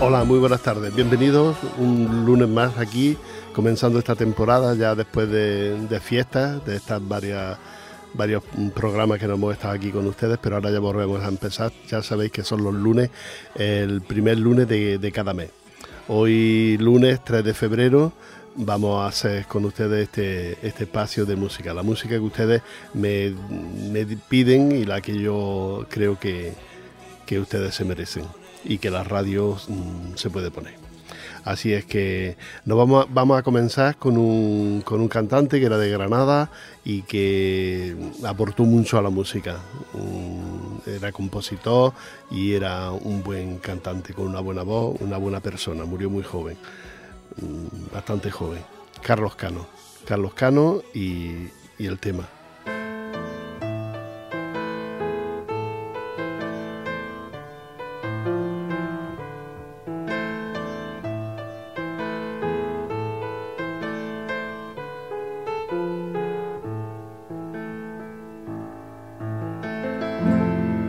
Hola, muy buenas tardes. Bienvenidos un lunes más aquí, comenzando esta temporada ya después de, de fiestas, de estas varias varios programas que no hemos estado aquí con ustedes, pero ahora ya volvemos a empezar. Ya sabéis que son los lunes, el primer lunes de, cada mes. Hoy lunes 3 de febrero vamos a hacer con ustedes este, este espacio de música, la música que ustedes me, piden y la que yo creo que, que ustedes se merecen y que la radio mm, se puede poner. Así es que nos vamos a, vamos a comenzar con un, con un cantante que era de Granada y que aportó mucho a la música. era compositor y era un buen cantante con una buena voz, una buena persona. Murió muy joven, mm, bastante joven. Carlos Cano. Carlos Cano y, y el tema.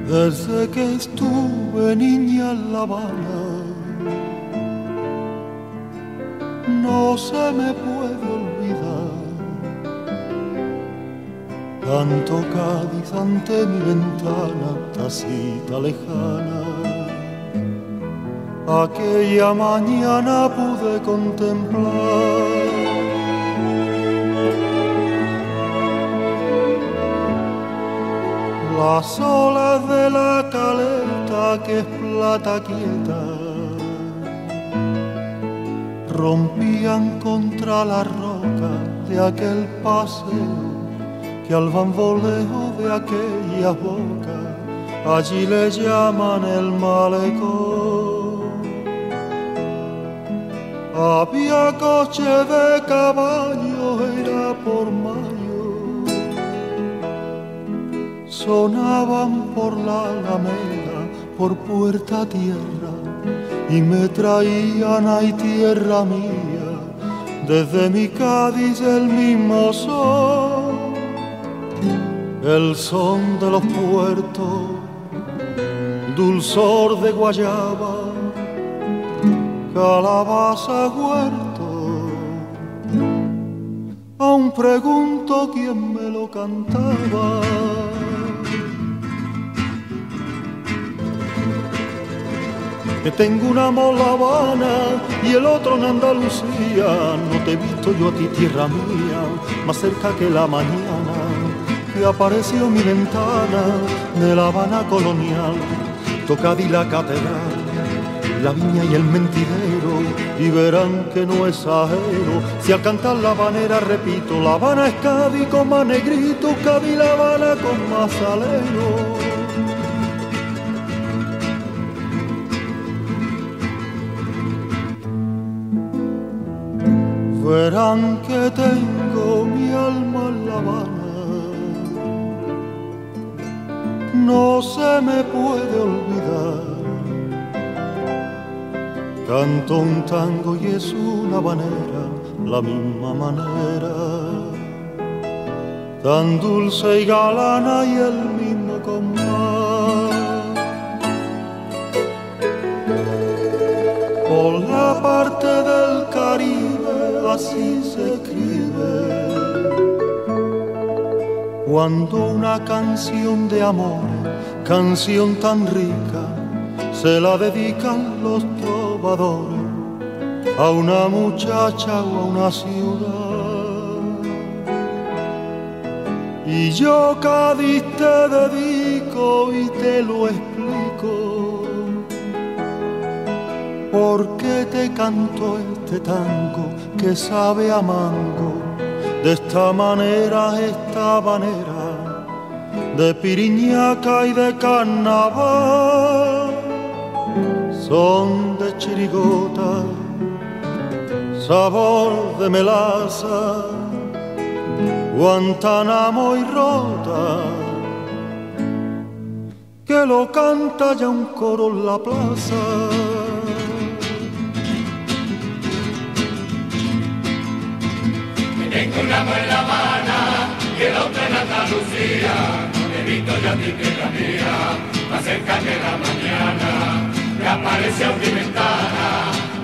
Desde que estuve niña en La Habana, no se me puede olvidar tanto Cádiz ante mi ventana, tacita lejana. Aquella mañana pude contemplar las olas de la caleta que es plata quieta rompían contra la roca de aquel paseo que al bamboleo de aquella boca allí le llaman el malecón. Había coche de caballo, era por mar sonaban por la alameda, por puerta tierra, y me traían ahí tierra mía, desde mi Cádiz el mismo son, el son de los puertos, dulzor de guayaba, calabaza huerto. Aún pregunto quién me lo cantaba. Que tengo un amor La Habana y el otro en Andalucía. No te he visto yo a ti, tierra mía, más cerca que la mañana, que apareció mi ventana de La Habana colonial, tocad y la catedral, la viña y el mentidero, y verán que no es ajero. Si al cantar la habanera repito, La Habana es Cádiz con más negrito, Cádiz La Habana con más alero. Verán que tengo mi alma en la Habana. No se me puede olvidar. Canto un tango y es una habanera, la misma manera. Tan dulce y galana y el mismo compás. Así se escribe. Cuando una canción de amor, canción tan rica, se la dedican los trovadores a una muchacha o a una ciudad. Y yo Cádiz te dedico y te lo explico. ¿Por qué te canto este tango que sabe a mango, de esta manera, esta manera, de piriñaca y de carnaval, son de chirigota, sabor de melaza, Guantánamo y rota, que lo canta ya un coro en la plaza. Amor en La Habana y el otro en Andalucía. He visto yo a ti tierra mía, más cerca que la mañana, que aparece a mi ventana,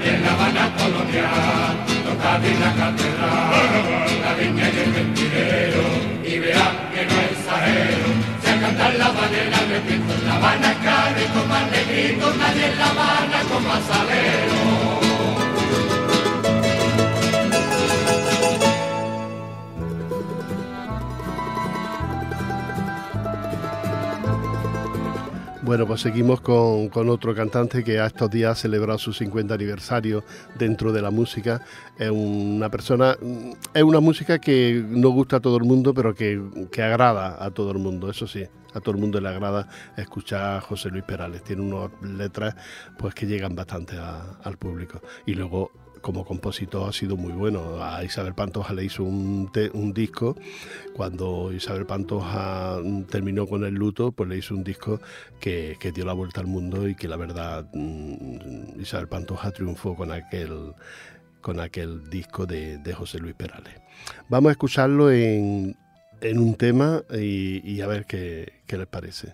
y en la Habana colonial, toca de la catedral, la viña y el mentidero, y verán que no es exagero, se a cantar la ballena de pinto, la Habana cae con más negrito, nadie en la Habana con más salero. Bueno, pues seguimos con, otro cantante que a estos días ha celebrado su 50 aniversario dentro de la música. Es una persona, es una música que no gusta a todo el mundo, pero que, agrada a todo el mundo, eso sí. A todo el mundo le agrada escuchar a José Luis Perales. Tiene unas letras pues que llegan bastante al público. Y luego como compositor ha sido muy bueno. A Isabel Pantoja le hizo un, disco. Cuando Isabel Pantoja terminó con el luto, pues le hizo un disco que, dio la vuelta al mundo y que la verdad mm, Isabel Pantoja triunfó con aquel, con aquel disco de, José Luis Perales. Vamos a escucharlo en, un tema y, a ver qué, qué les parece.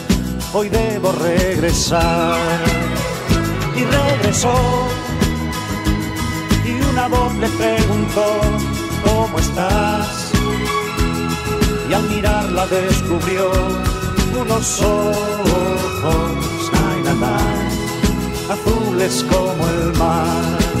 hoy debo regresar. Y regresó y una voz le preguntó, ¿cómo estás? Y al mirarla descubrió unos ojos, azules como el mar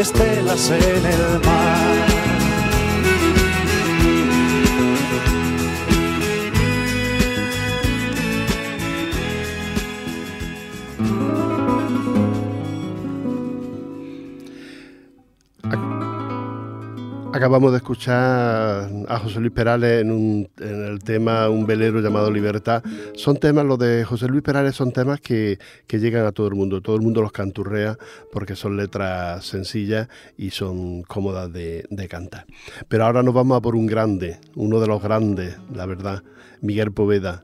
estelas en el mar. Acabamos de escuchar a José Luis Perales en, el tema Un velero llamado Libertad. Son temas, los de José Luis Perales son temas que, llegan a todo el mundo. Todo el mundo los canturrea porque son letras sencillas y son cómodas de, de cantar. Pero ahora nos vamos a por un grande, uno de los grandes, la verdad, Miguel Poveda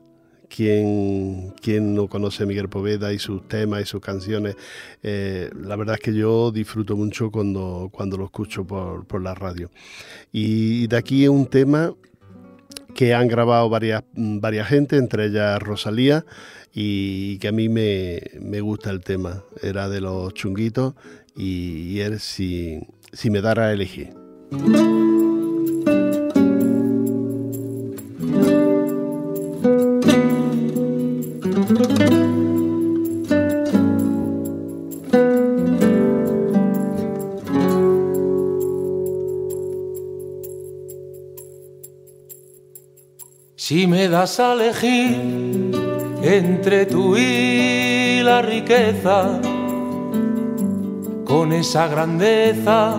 quien, quien no conoce a Miguel Poveda y sus temas y sus canciones. Eh, la verdad es que yo disfruto mucho cuando, cuando lo escucho por, por la radio. Y de aquí un tema que han grabado varias, varias gente, entre ellas Rosalía, y que a mí me, me gusta el tema. Era de los chunguitos y, y él si, si me dara a elegir. Das a elegir entre tú y la riqueza, con esa grandeza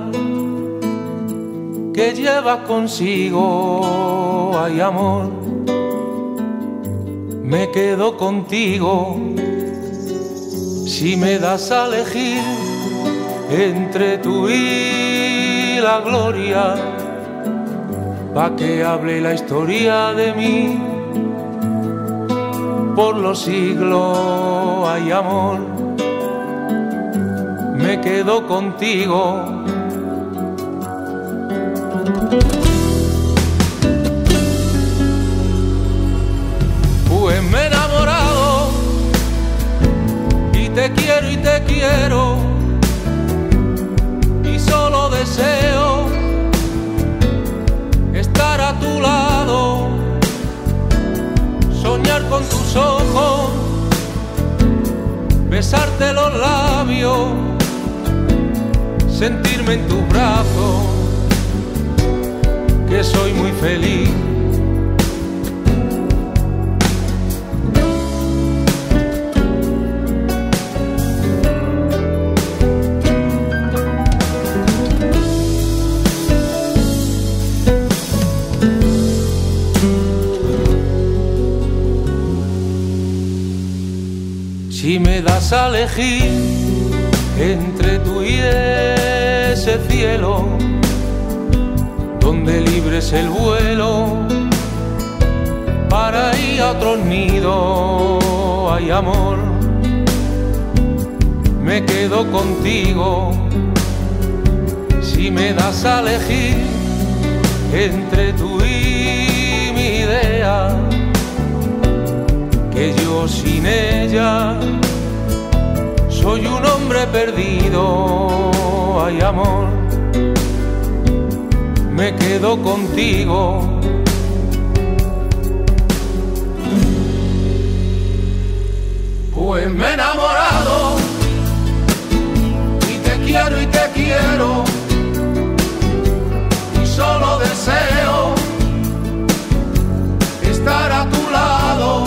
que lleva consigo, hay amor, me quedo contigo. Si me das a elegir entre tú y la gloria, pa' que hable la historia de mí. Por los siglos hay amor, me quedo contigo. Pues me he enamorado y te quiero y te quiero y solo deseo besarte los labios, sentirme en tu brazo, que soy muy feliz. A elegir entre tú y ese cielo, donde libres el vuelo para ir a otro nido, hay amor, me quedo contigo. Si me das a elegir entre tú y mi idea, que yo sin ella soy un hombre perdido, hay amor, me quedo contigo. Pues me he enamorado y te quiero y te quiero. Y solo deseo estar a tu lado,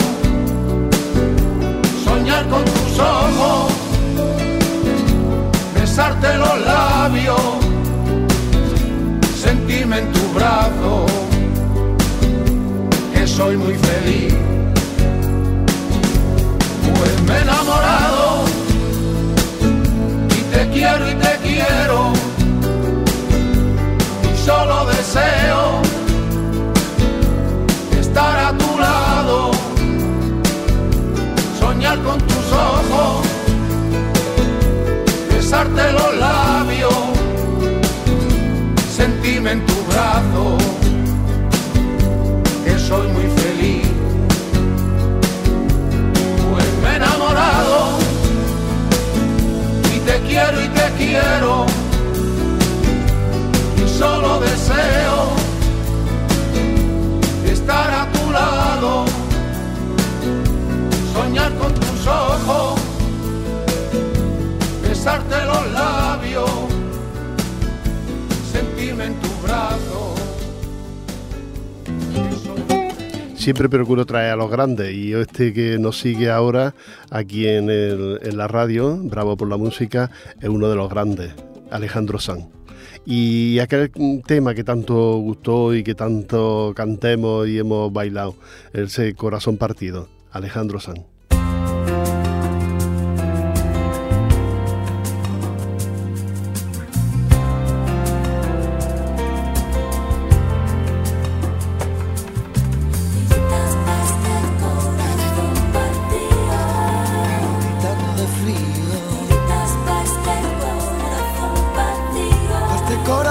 soñar con tus ojos besarte los labios, sentirme en tu brazo, que soy muy feliz. Besarte los labios, sentirme en tu brazo, que soy muy feliz. Pues me he enamorado y te quiero y te quiero y solo deseo estar a tu lado, soñar con tus ojos labios, sentirme en. Siempre procuro traer a los grandes y este que nos sigue ahora aquí en, en la radio, Bravo por la Música, es uno de los grandes, Alejandro Sanz. Y aquel tema que tanto gustó y que tanto cantemos y hemos bailado, ese corazón partido, Alejandro Sanz.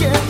¿Quién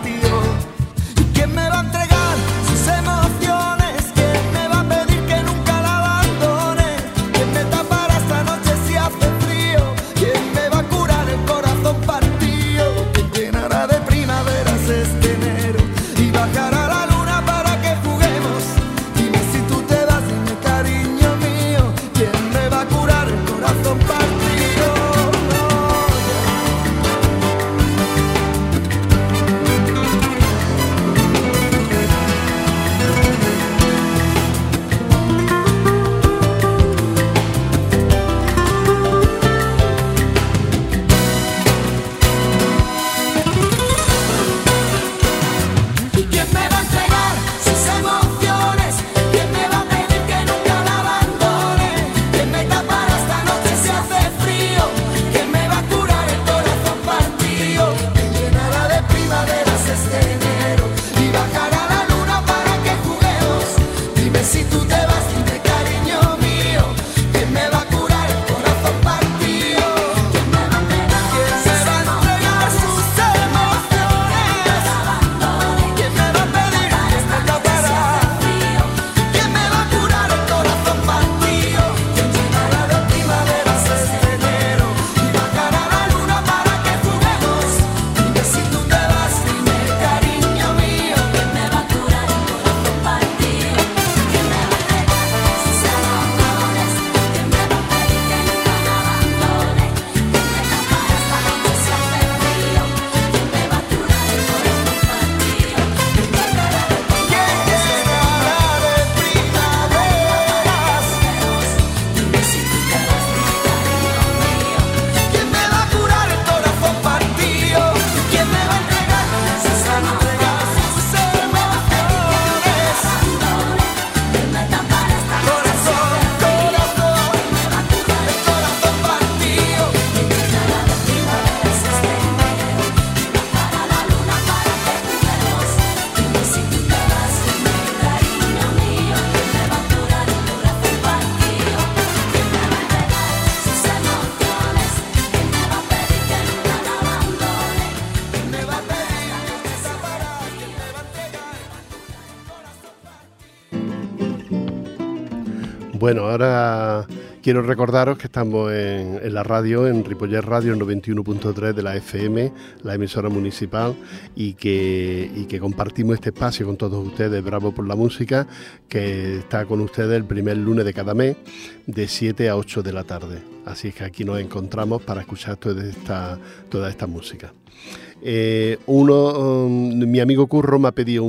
Bueno, ahora quiero recordaros que estamos en, la radio, en Ripollet Radio, en 91.3 de la FM, la emisora municipal, y que, compartimos este espacio con todos ustedes, Bravo por la Música, que está con ustedes el primer lunes de cada mes, de 7 a 8 de la tarde. Así es que aquí nos encontramos para escuchar toda esta música. Eh, uno, um, mi amigo Curro me ha pedido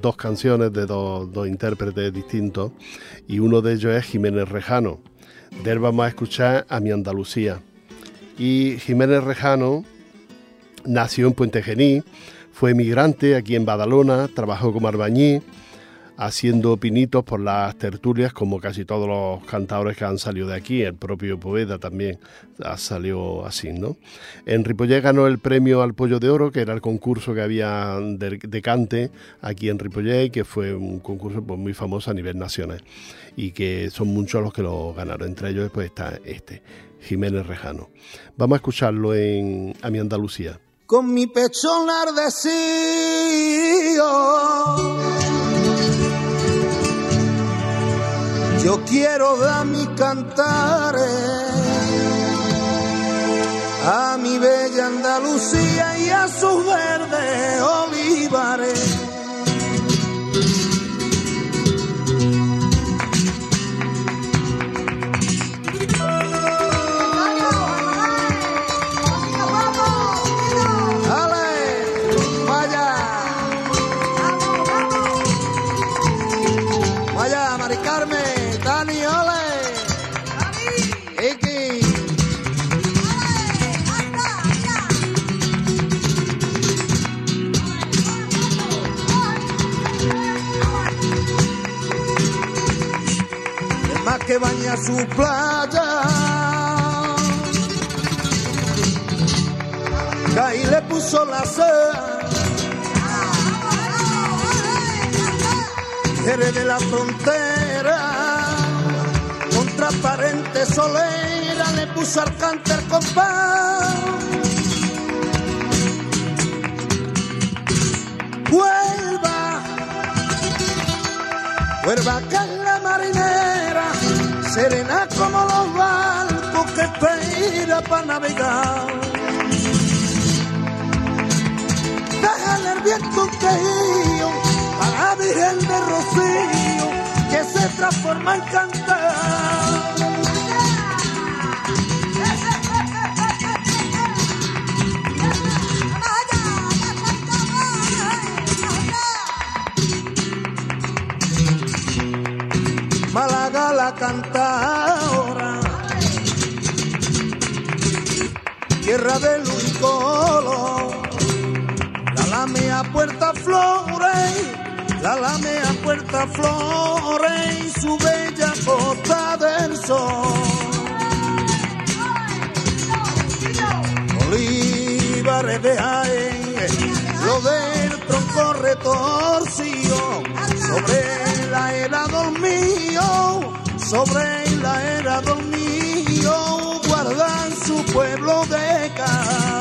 dos canciones de dos, intérpretes distintos y uno de ellos es Jiménez Rejano. De él vamos a escuchar a mi Andalucía. Y Jiménez Rejano nació en Puente Gení, fue emigrante aquí en Badalona, trabajó como arbañí haciendo pinitos por las tertulias, como casi todos los cantadores que han salido de aquí, el propio poeta también ha salido así, ¿no? En Ripollé ganó el premio al Pollo de Oro, que era el concurso que había de, cante aquí en Ripollé, que fue un concurso pues, muy famoso a nivel nacional, y que son muchos los que lo ganaron, entre ellos después está este, Jiménez Rejano. Vamos a escucharlo en A mi Andalucía. Con mi pecho enardecido yo quiero dar mi cantares a mi bella Andalucía y a sus verdes olivares. Baña su playa. Ahí le puso la sed. Jerez de la frontera, con transparente solera, le puso al cánter compás. Vuelva, vuelva que es la marinera serena como los barcos que espera para navegar. Déjale el viento un quejío a la Virgen de Rocío que se transforma en cantar. La cantadora, tierra del Unicolo, la lamea Puerta Flores, la lamea Puerta Flores y su bella costa del sol. Olivares de lo del tronco retorcido sobre la era dormido, sobre la era dormido, guardan su pueblo de casa.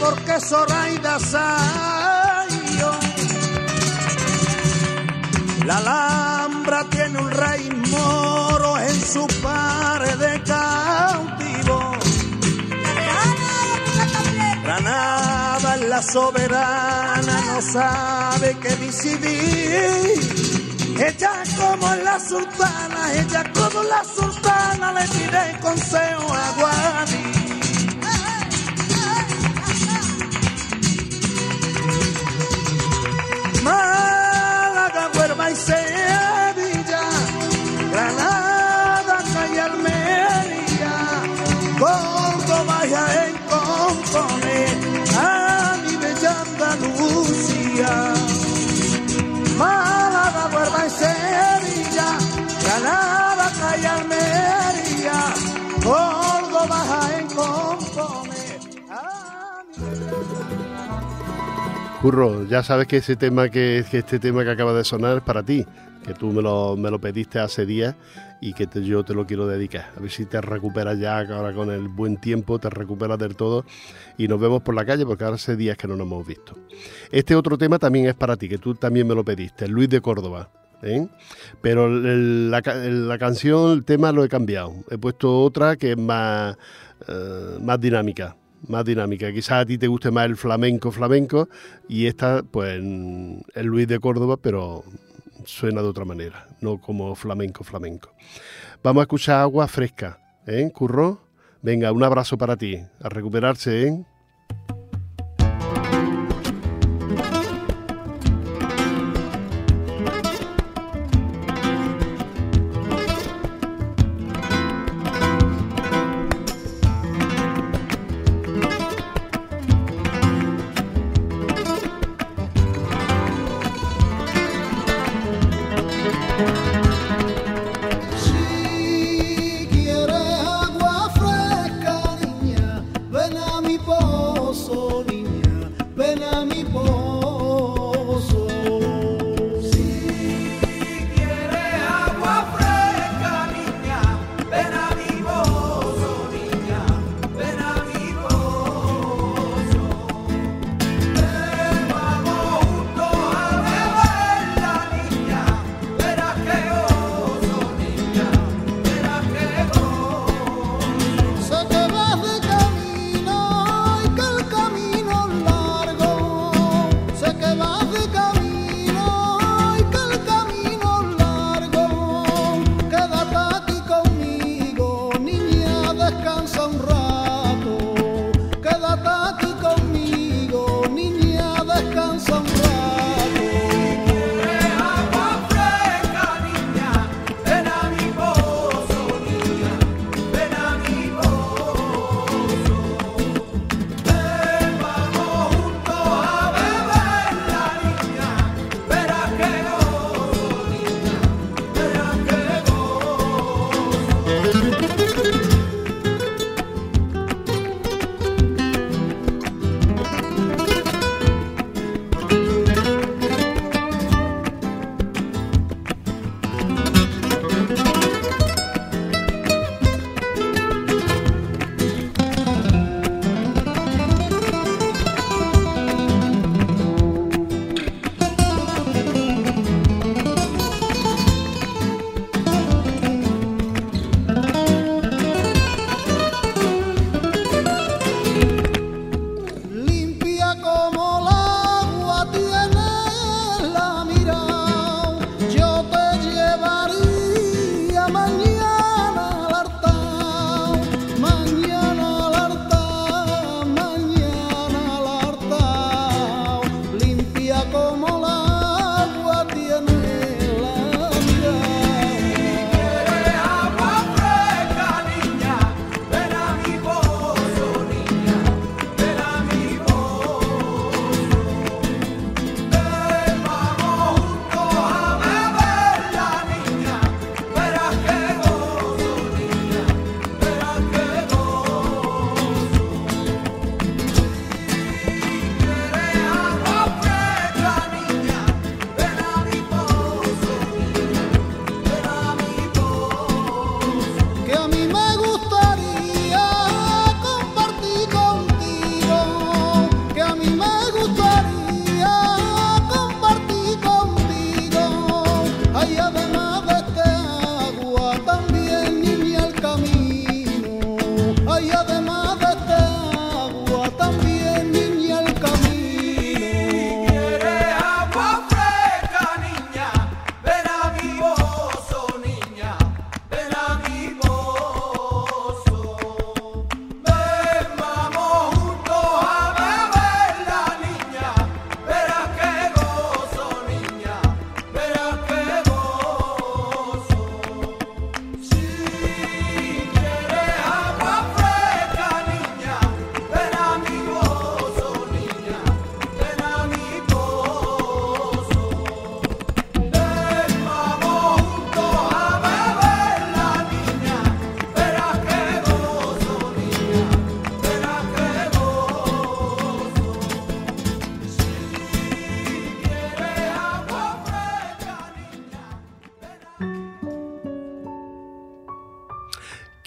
Porque Zoraida salió. La Alhambra tiene un rey moro en su pared de cautivo. Granada la soberana, no sabe qué decidir. Ella como la sultana, ella como la sultana le pide consejo a Guadi. Curro, ya sabes que ese tema que, este tema que acaba de sonar es para ti, que tú me lo, me lo pediste hace días y que yo te lo quiero dedicar. A ver si te recuperas ya, ahora con el buen tiempo te recuperas del todo y nos vemos por la calle porque ahora hace días que no nos hemos visto. Este otro tema también es para ti, que tú también me lo pediste, Luis de Córdoba. ¿eh? Pero la canción, el tema lo he cambiado. He puesto otra que es más, eh, más dinámica. Más dinámica. Quizás a ti te guste más el flamenco, flamenco, y esta, pues, es Luis de Córdoba, pero suena de otra manera, no como flamenco, flamenco. Vamos a escuchar agua fresca, ¿eh, Curro? Venga, un abrazo para ti. A recuperarse, ¿eh?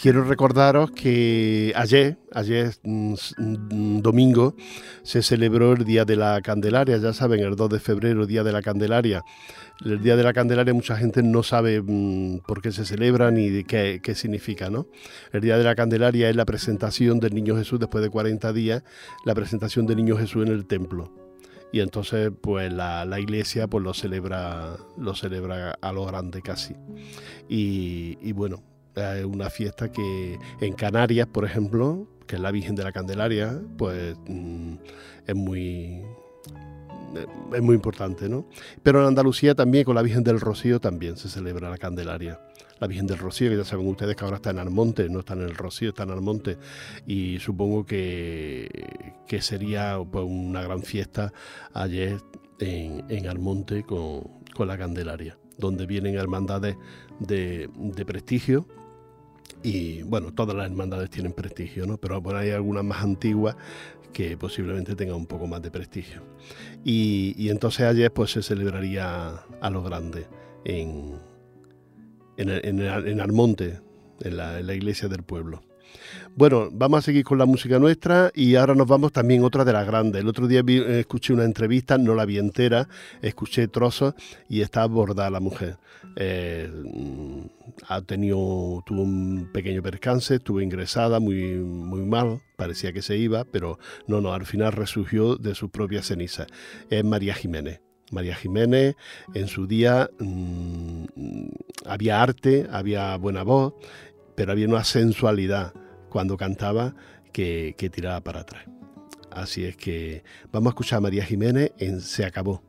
Quiero recordaros que ayer, ayer mm, mm, domingo, se celebró el Día de la Candelaria, ya saben, el 2 de febrero, Día de la Candelaria. El Día de la Candelaria mucha gente no sabe mm, por qué se celebra ni qué, significa, ¿no? El Día de la Candelaria es la presentación del Niño Jesús después de 40 días, la presentación del Niño Jesús en el templo y entonces pues la, iglesia pues lo celebra lo celebra a lo grande casi y, bueno es una fiesta que en Canarias por ejemplo que es la Virgen de la Candelaria pues mm, es muy es muy importante, ¿no? Pero en Andalucía también, con la Virgen del Rocío, también se celebra la Candelaria la Virgen del Rocío, que ya saben ustedes que ahora está en Almonte, no está en el Rocío, está en Almonte, y supongo que, que sería pues, una gran fiesta ayer en, en Almonte con, con, la Candelaria, donde vienen hermandades de, de prestigio, y bueno, todas las hermandades tienen prestigio, ¿no? Pero bueno, hay algunas más antiguas que posiblemente tengan un poco más de prestigio. Y, y entonces ayer pues se celebraría a lo grande en, en, en, Almonte, en la, iglesia del pueblo. Bueno, vamos a seguir con la música nuestra y ahora nos vamos también otra de las grandes. El otro día escuché una entrevista, no la vi entera, escuché trozos y está abordada la mujer. Eh, ha tenido, tuvo un pequeño percance, estuvo ingresada muy, muy mal, parecía que se iba, pero no, no, al final resurgió de sus propias cenizas. Es María Jiménez. María Jiménez, en su día mm, había arte, había buena voz, pero había una sensualidad cuando cantaba que, que tiraba para atrás. Así es que vamos a escuchar a María Jiménez en Se acabó.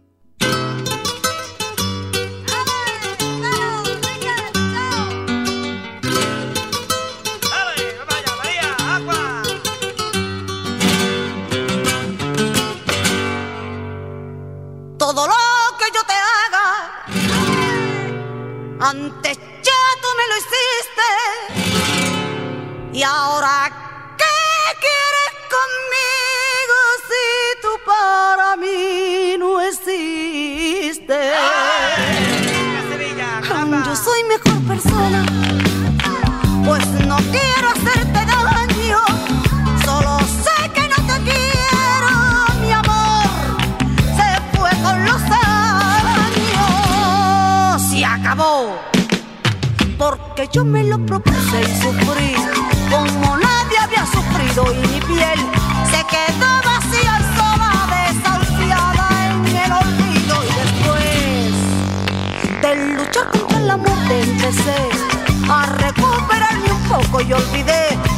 Antes ya tú me lo hiciste. Y ahora, ¿qué quieres conmigo si tú para mí no existes? Yo soy mejor persona, pues no quiero hacerte daño. Solo sé que no te quiero, mi amor. Se fue con los años. Se acabó porque yo me lo propuse y sufrí como nadie había sufrido y mi piel se quedó vacía y sola, desahuciada en el olvido. Y después de luchar contra la muerte empecé a recuperarme un poco y olvidé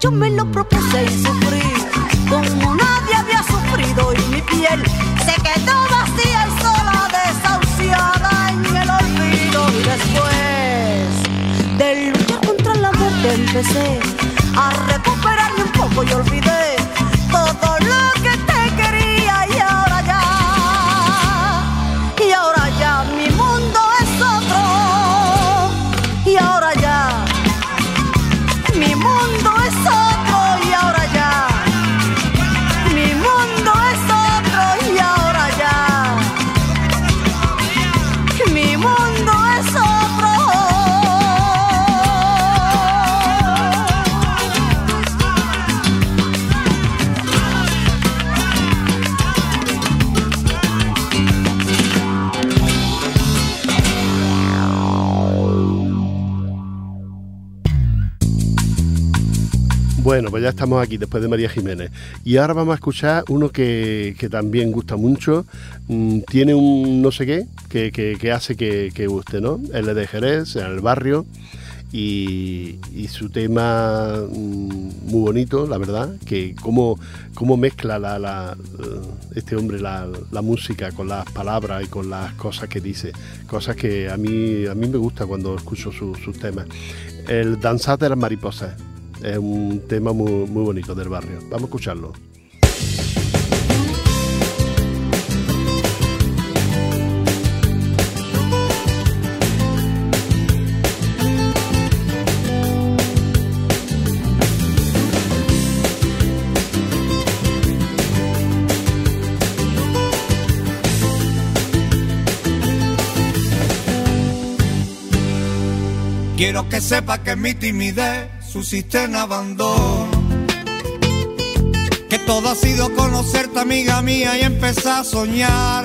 yo me lo propuse y sufrí. Como nadie había sufrido y mi piel se quedó vacía y sola, desahuciada en el olvido. Y después de luchar contra la muerte empecé a recuperarme un poco y olvidé todo lo que Bueno, pues ya estamos aquí después de María Jiménez. Y ahora vamos a escuchar uno que, también gusta mucho. Mm, tiene un no sé qué que, hace que, guste, ¿no? El de Jerez, en el barrio. Y, su tema mm, muy bonito, la verdad, que cómo, cómo mezcla la, este hombre la, música con las palabras y con las cosas que dice, cosas que a mí, a mí me gusta cuando escucho sus temas. El Danzar de las Mariposas es un tema muy, muy bonito del barrio. Vamos a escucharlo. Quiero que sepa que mi timidez subsiste en abandono. Que todo ha sido conocerte, amiga mía, y empezar a soñar.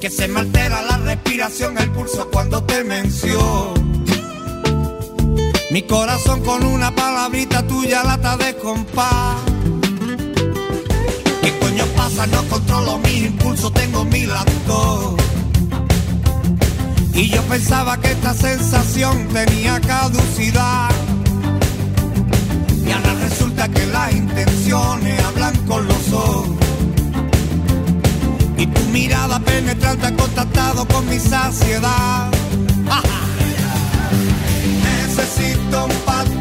Que se me altera la respiración, el pulso cuando te menciono. Mi corazón con una palabrita tuya lata de compás. ¿Qué coño pasa? No controlo mis impulsos, tengo mi lacto. Y yo pensaba que esta sensación tenía caducidad. Y ahora resulta que las intenciones hablan con los ojos. Y tu mirada penetrante ha contactado con mi saciedad. Necesito un pacto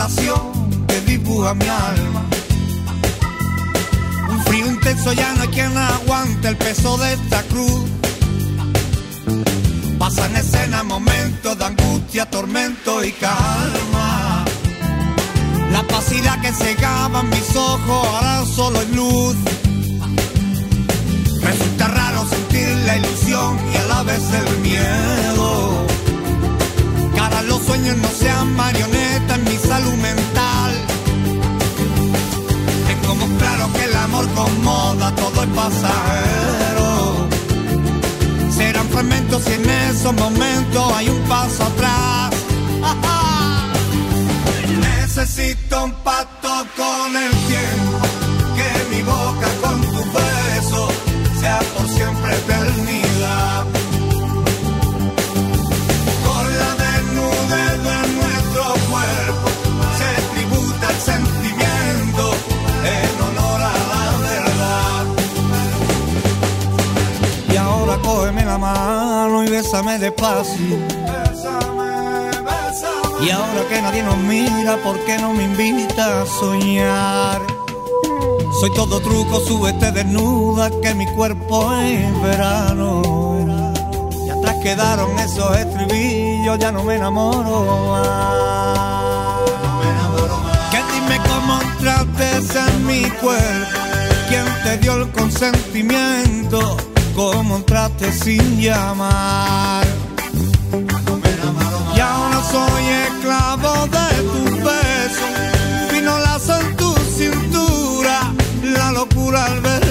salación que dibuja mi alma. Un frío intenso ya no hay quien aguante el peso de esta cruz. Pasan escena momentos de angustia, tormento y calma. La pasidad que cegaba mis ojos ahora solo es luz. Resulta raro sentir la ilusión y a la vez el miedo. Cara los sueños no sean pasajero. Serán fragmentos y en esos momentos hay un paso atrás. Necesito un pacto mano y bésame despacio. Y ahora que nadie nos mira, ¿por qué no me invita a soñar? Soy todo truco, súbete desnuda, que mi cuerpo es verano. Y atrás quedaron esos estribillos, ya no me enamoro más. Que dime cómo entraste en mi cuerpo, quién te dio el consentimiento, cómo entraste sin llamar. Y ahora soy esclavo de tu beso, fino lazo en tu cintura la locura al verbo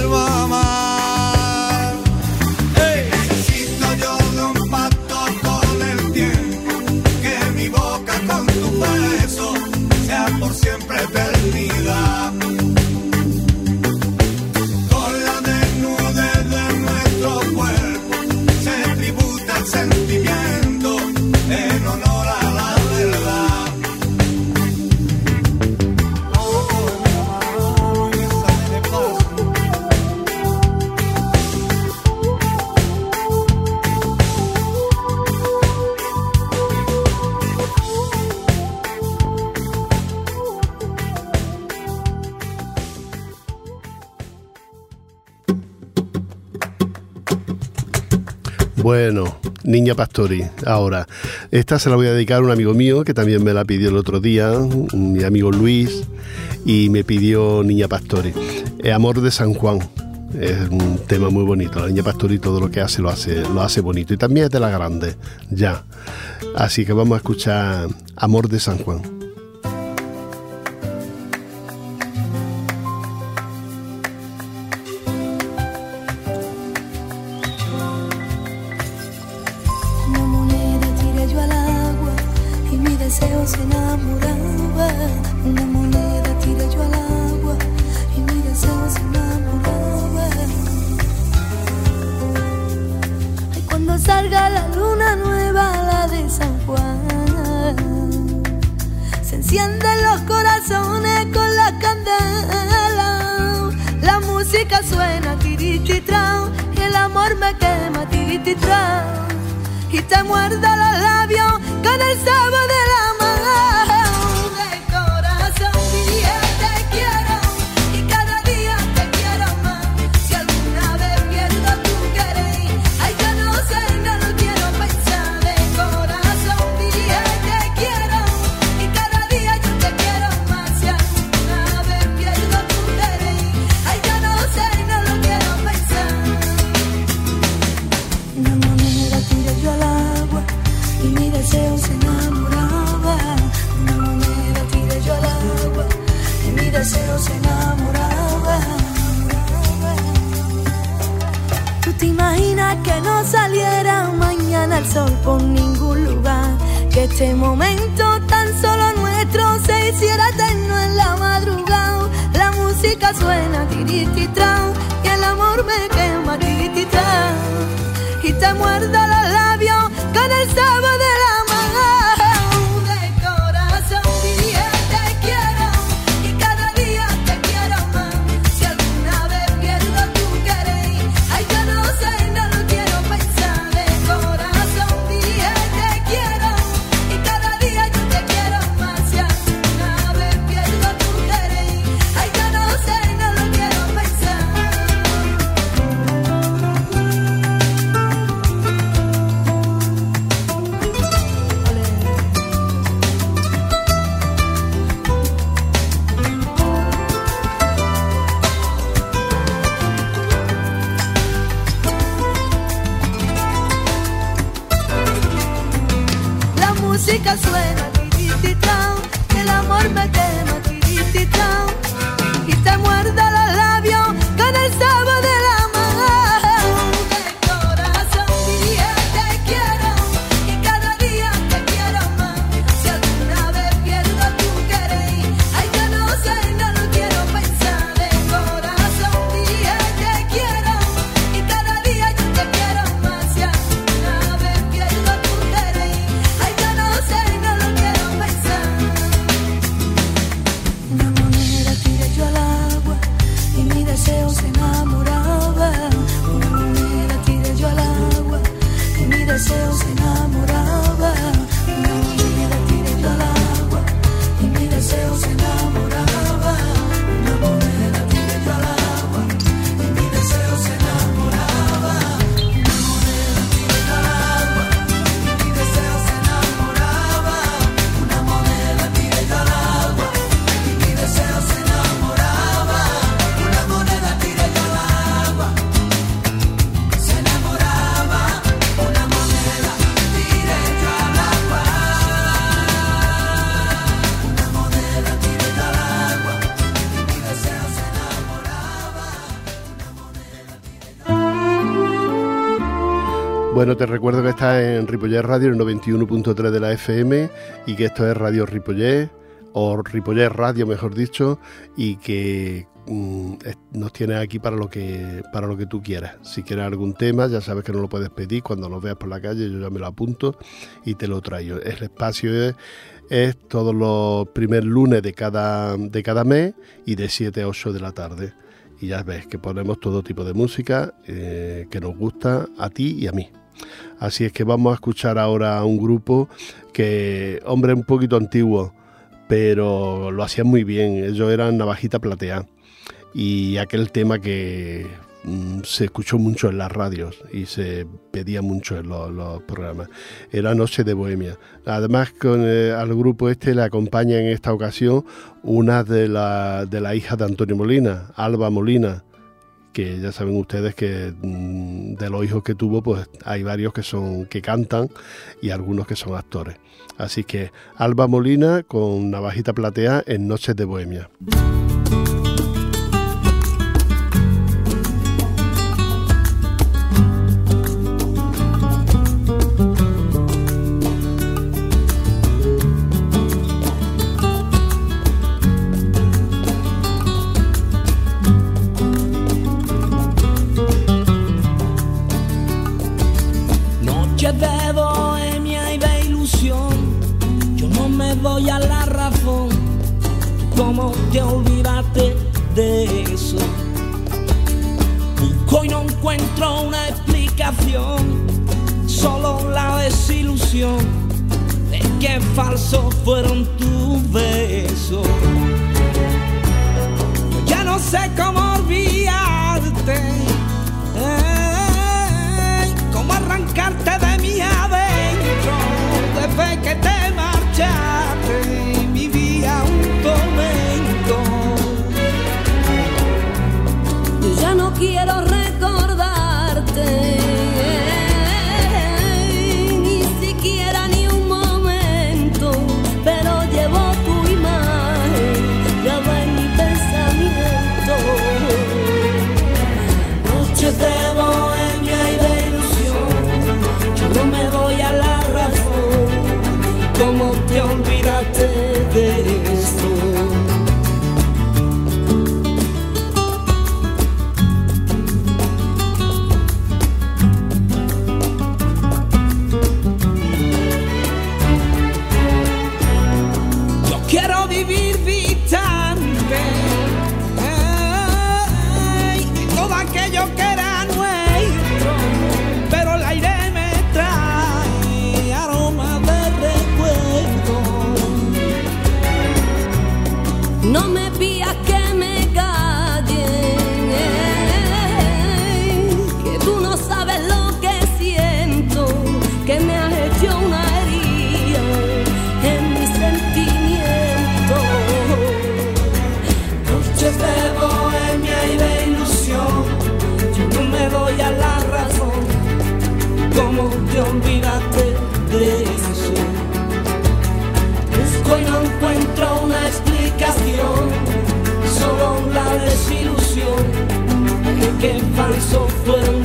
Bueno, Niña Pastori, ahora. Esta se la voy a dedicar a un amigo mío que también me la pidió el otro día, mi amigo Luis, y me pidió Niña Pastori. Eh, Amor de San Juan. Es un tema muy bonito. La niña Pastori todo lo que hace lo hace, lo hace bonito. Y también es de la grande, ya. Así que vamos a escuchar Amor de San Juan. Bueno, te recuerdo que estás en Ripollet Radio, el 91.3 de la FM, y que esto es Radio Ripollet, o Ripollet Radio, mejor dicho, y que mm, nos tienes aquí para lo que para lo que tú quieras. Si quieres algún tema, ya sabes que no lo puedes pedir. Cuando lo veas por la calle, yo ya me lo apunto y te lo traigo. El espacio es, todos los primeros lunes de cada, de cada mes y de 7 a 8 de la tarde. Y ya ves que ponemos todo tipo de música eh, que nos gusta a ti y a mí. Así es que vamos a escuchar ahora a un grupo que, hombre, un poquito antiguo, pero lo hacían muy bien. Ellos eran Navajita Platea y aquel tema que mm, se escuchó mucho en las radios y se pedía mucho en los, programas. Era Noche de Bohemia. Además, con, eh, al grupo este le acompaña en esta ocasión una de las de la hijas de Antonio Molina, Alba Molina, que ya saben ustedes que mm, de los hijos que tuvo, pues hay varios que son que cantan y algunos que son actores. Así que Alba Molina con Navajita Platea en Noches de Bohemia. Bueno,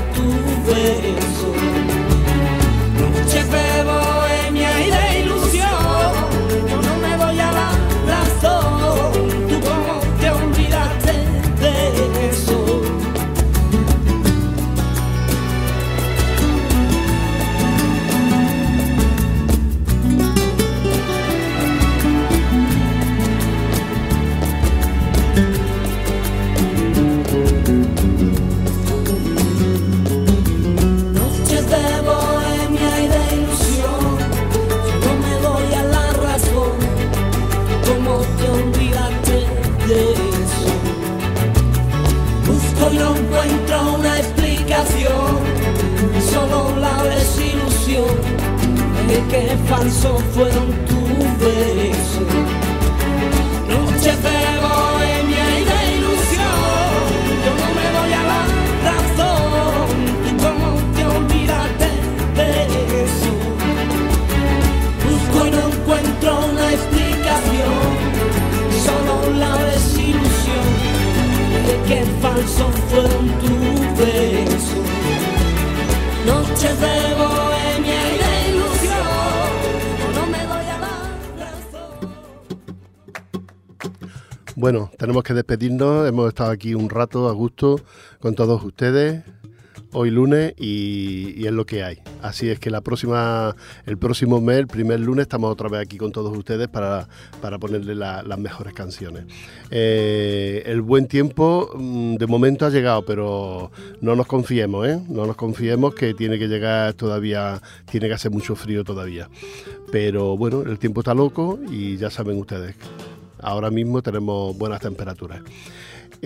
Hemos estado aquí un rato a gusto con todos ustedes hoy lunes y, es lo que hay. Así es que la próxima, el próximo mes, el primer lunes, estamos otra vez aquí con todos ustedes para, ponerle las mejores canciones. Eh, el buen tiempo mm, de momento ha llegado, pero no nos confiemos, ¿eh? No nos confiemos que tiene que llegar todavía, tiene que hacer mucho frío todavía. Pero bueno, el tiempo está loco y ya saben ustedes ahora mismo tenemos buenas temperaturas.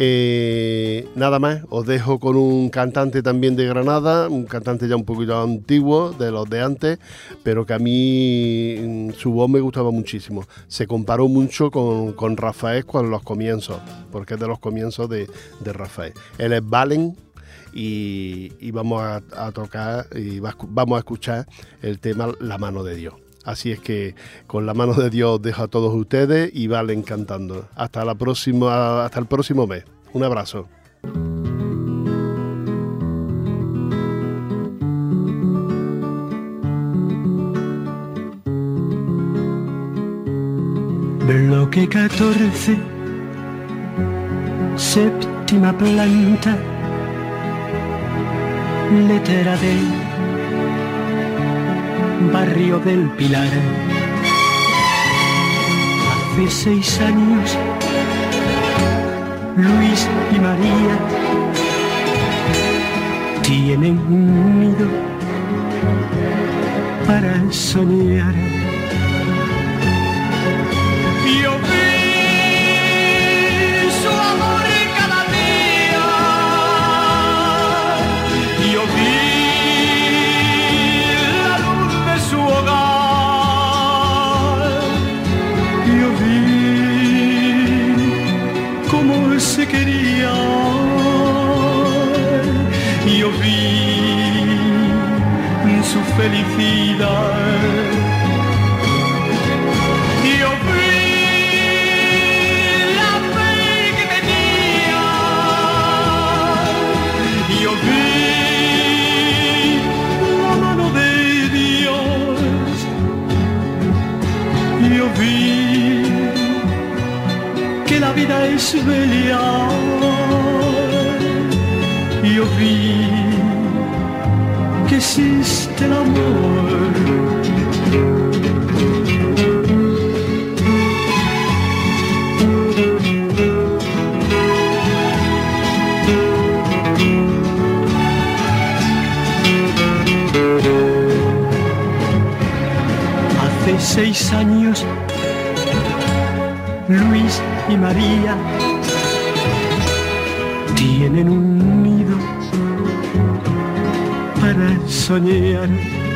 Eh, nada más, os dejo con un cantante también de Granada, un cantante ya un poquito antiguo, de los de antes, pero que a mí mm, su voz me gustaba muchísimo. Se comparó mucho con, Rafael con los comienzos, porque es de los comienzos de, Rafael. Él es Valen y, vamos a, tocar y vamos a escuchar el tema La mano de Dios. Así es que con la mano de Dios dejo a todos ustedes y valen cantando. Hasta la próxima, hasta el próximo mes. Un abrazo. Bloque 14, séptima planta, letra D barrio del Pilar. Hace seis años, Luis y María tienen un nido para soñar. Felicidad. Yo vi la fe que tenía, yo vi la mano de Dios, yo vi que la vida es bella, y María tienen un soñar.